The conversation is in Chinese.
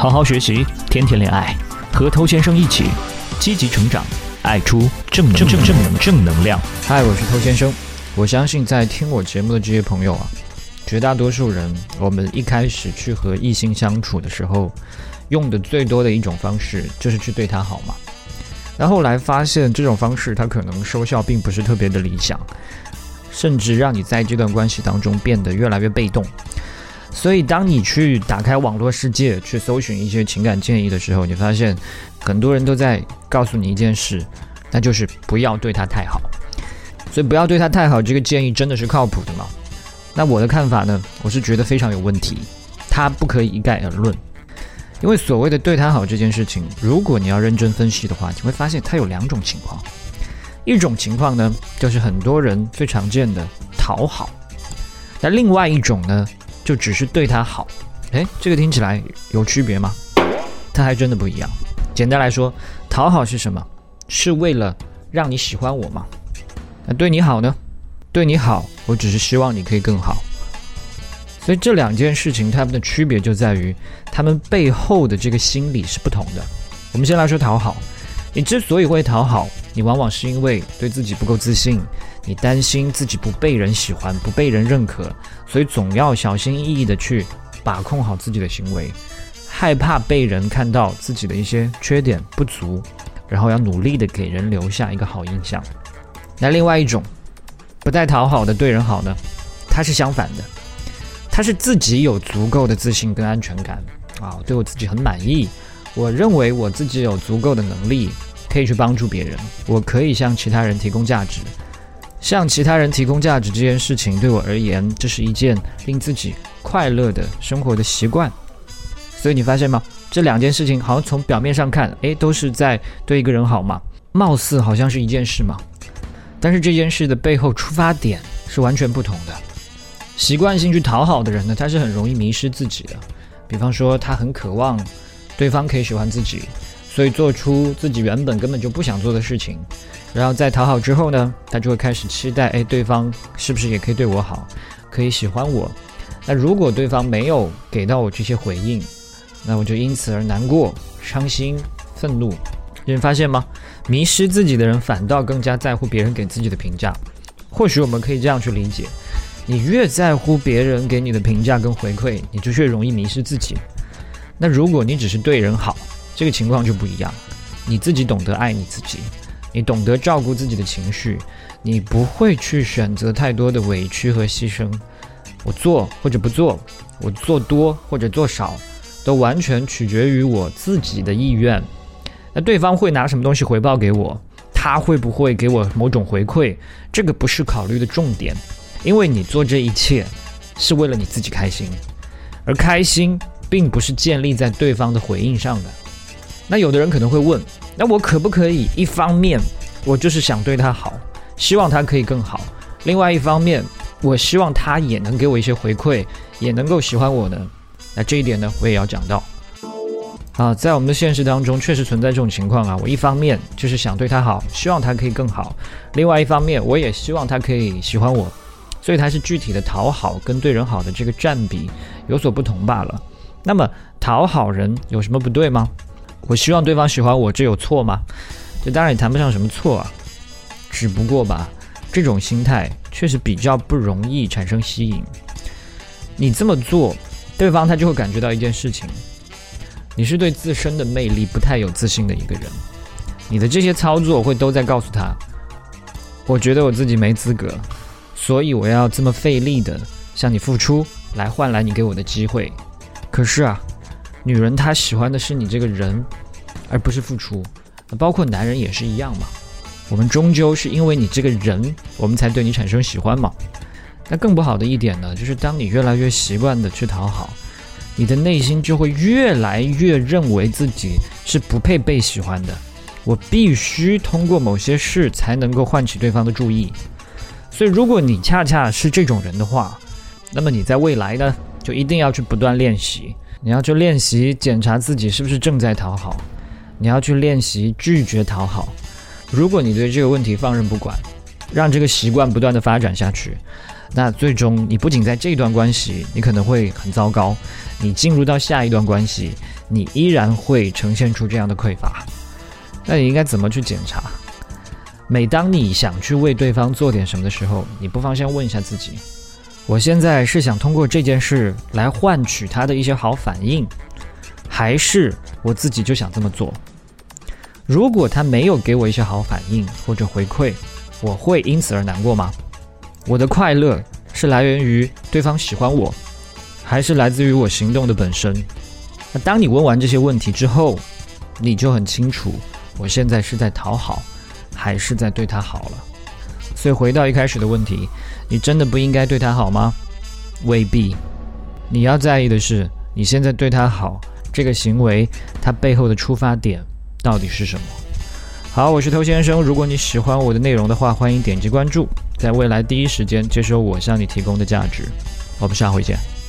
好好学习，天天恋爱，和偷先生一起积极成长，爱出正正正正能正能量。嗨，我是偷先生。我相信在听我节目的这些朋友啊，绝大多数人，我们一开始去和异性相处的时候，用的最多的一种方式就是去对他好嘛。然后来发现这种方式，它可能收效并不是特别的理想，甚至让你在这段关系当中变得越来越被动。所以，当你去打开网络世界，去搜寻一些情感建议的时候，你发现很多人都在告诉你一件事，那就是不要对他太好。所以，不要对他太好，这个建议真的是靠谱的吗？那我的看法呢？我是觉得非常有问题，它不可以一概而论。因为所谓的对他好这件事情，如果你要认真分析的话，你会发现它有两种情况。一种情况呢，就是很多人最常见的讨好；那另外一种呢，就只是对他好。诶，这个听起来有区别吗？它还真的不一样。简单来说，讨好是什么？是为了让你喜欢我吗？那对你好呢？对你好，我只是希望你可以更好。所以这两件事情，它们的区别就在于，他们背后的这个心理是不同的。我们先来说讨好，你之所以会讨好，你往往是因为对自己不够自信，你担心自己不被人喜欢、不被人认可，所以总要小心翼翼的去把控好自己的行为，害怕被人看到自己的一些缺点不足，然后要努力的给人留下一个好印象。那另外一种不太讨好的对人好呢，它是相反的。他是自己有足够的自信跟安全感啊，对我自己很满意。我认为我自己有足够的能力，可以去帮助别人。我可以向其他人提供价值，向其他人提供价值这件事情对我而言，这是一件令自己快乐的生活的习惯。所以你发现吗？这两件事情好像从表面上看，诶，都是在对一个人好嘛，貌似好像是一件事嘛。但是这件事的背后出发点是完全不同的。习惯性去讨好的人呢，他是很容易迷失自己的。比方说，他很渴望对方可以喜欢自己，所以做出自己原本根本就不想做的事情。然后在讨好之后呢，他就会开始期待，哎，对方是不是也可以对我好，可以喜欢我？那如果对方没有给到我这些回应，那我就因此而难过、伤心、愤怒。你发现吗？迷失自己的人反倒更加在乎别人给自己的评价。或许我们可以这样去理解。你越在乎别人给你的评价跟回馈，你就越容易迷失自己。那如果你只是对人好，这个情况就不一样。你自己懂得爱你自己，你懂得照顾自己的情绪，你不会去选择太多的委屈和牺牲。我做或者不做，我做多或者做少，都完全取决于我自己的意愿。那对方会拿什么东西回报给我？他会不会给我某种回馈？这个不是考虑的重点。因为你做这一切是为了你自己开心，而开心并不是建立在对方的回应上的。那有的人可能会问：那我可不可以一方面我就是想对他好，希望他可以更好；另外一方面，我希望他也能给我一些回馈，也能够喜欢我呢？那这一点呢，我也要讲到。啊，在我们的现实当中，确实存在这种情况啊。我一方面就是想对他好，希望他可以更好；另外一方面，我也希望他可以喜欢我。所以它是具体的讨好跟对人好的这个占比有所不同罢了。那么讨好人有什么不对吗？我希望对方喜欢我，这有错吗？这当然也谈不上什么错啊。只不过吧，这种心态确实比较不容易产生吸引。你这么做，对方他就会感觉到一件事情：你是对自身的魅力不太有自信的一个人。你的这些操作会都在告诉他，我觉得我自己没资格。所以我要这么费力的向你付出，来换来你给我的机会。可是啊，女人她喜欢的是你这个人，而不是付出。包括男人也是一样嘛。我们终究是因为你这个人，我们才对你产生喜欢嘛。那更不好的一点呢，就是当你越来越习惯的去讨好，你的内心就会越来越认为自己是不配被喜欢的。我必须通过某些事才能够唤起对方的注意。所以，如果你恰恰是这种人的话，那么你在未来呢，就一定要去不断练习。你要去练习检查自己是不是正在讨好，你要去练习拒绝讨好。如果你对这个问题放任不管，让这个习惯不断的发展下去，那最终你不仅在这段关系你可能会很糟糕，你进入到下一段关系，你依然会呈现出这样的匮乏。那你应该怎么去检查？每当你想去为对方做点什么的时候，你不妨先问一下自己：我现在是想通过这件事来换取他的一些好反应，还是我自己就想这么做？如果他没有给我一些好反应或者回馈，我会因此而难过吗？我的快乐是来源于对方喜欢我，还是来自于我行动的本身？那当你问完这些问题之后，你就很清楚，我现在是在讨好。还是在对他好了，所以回到一开始的问题，你真的不应该对他好吗？未必。你要在意的是，你现在对他好这个行为，它背后的出发点到底是什么？好，我是偷先生。如果你喜欢我的内容的话，欢迎点击关注，在未来第一时间接收我向你提供的价值。我们下回见。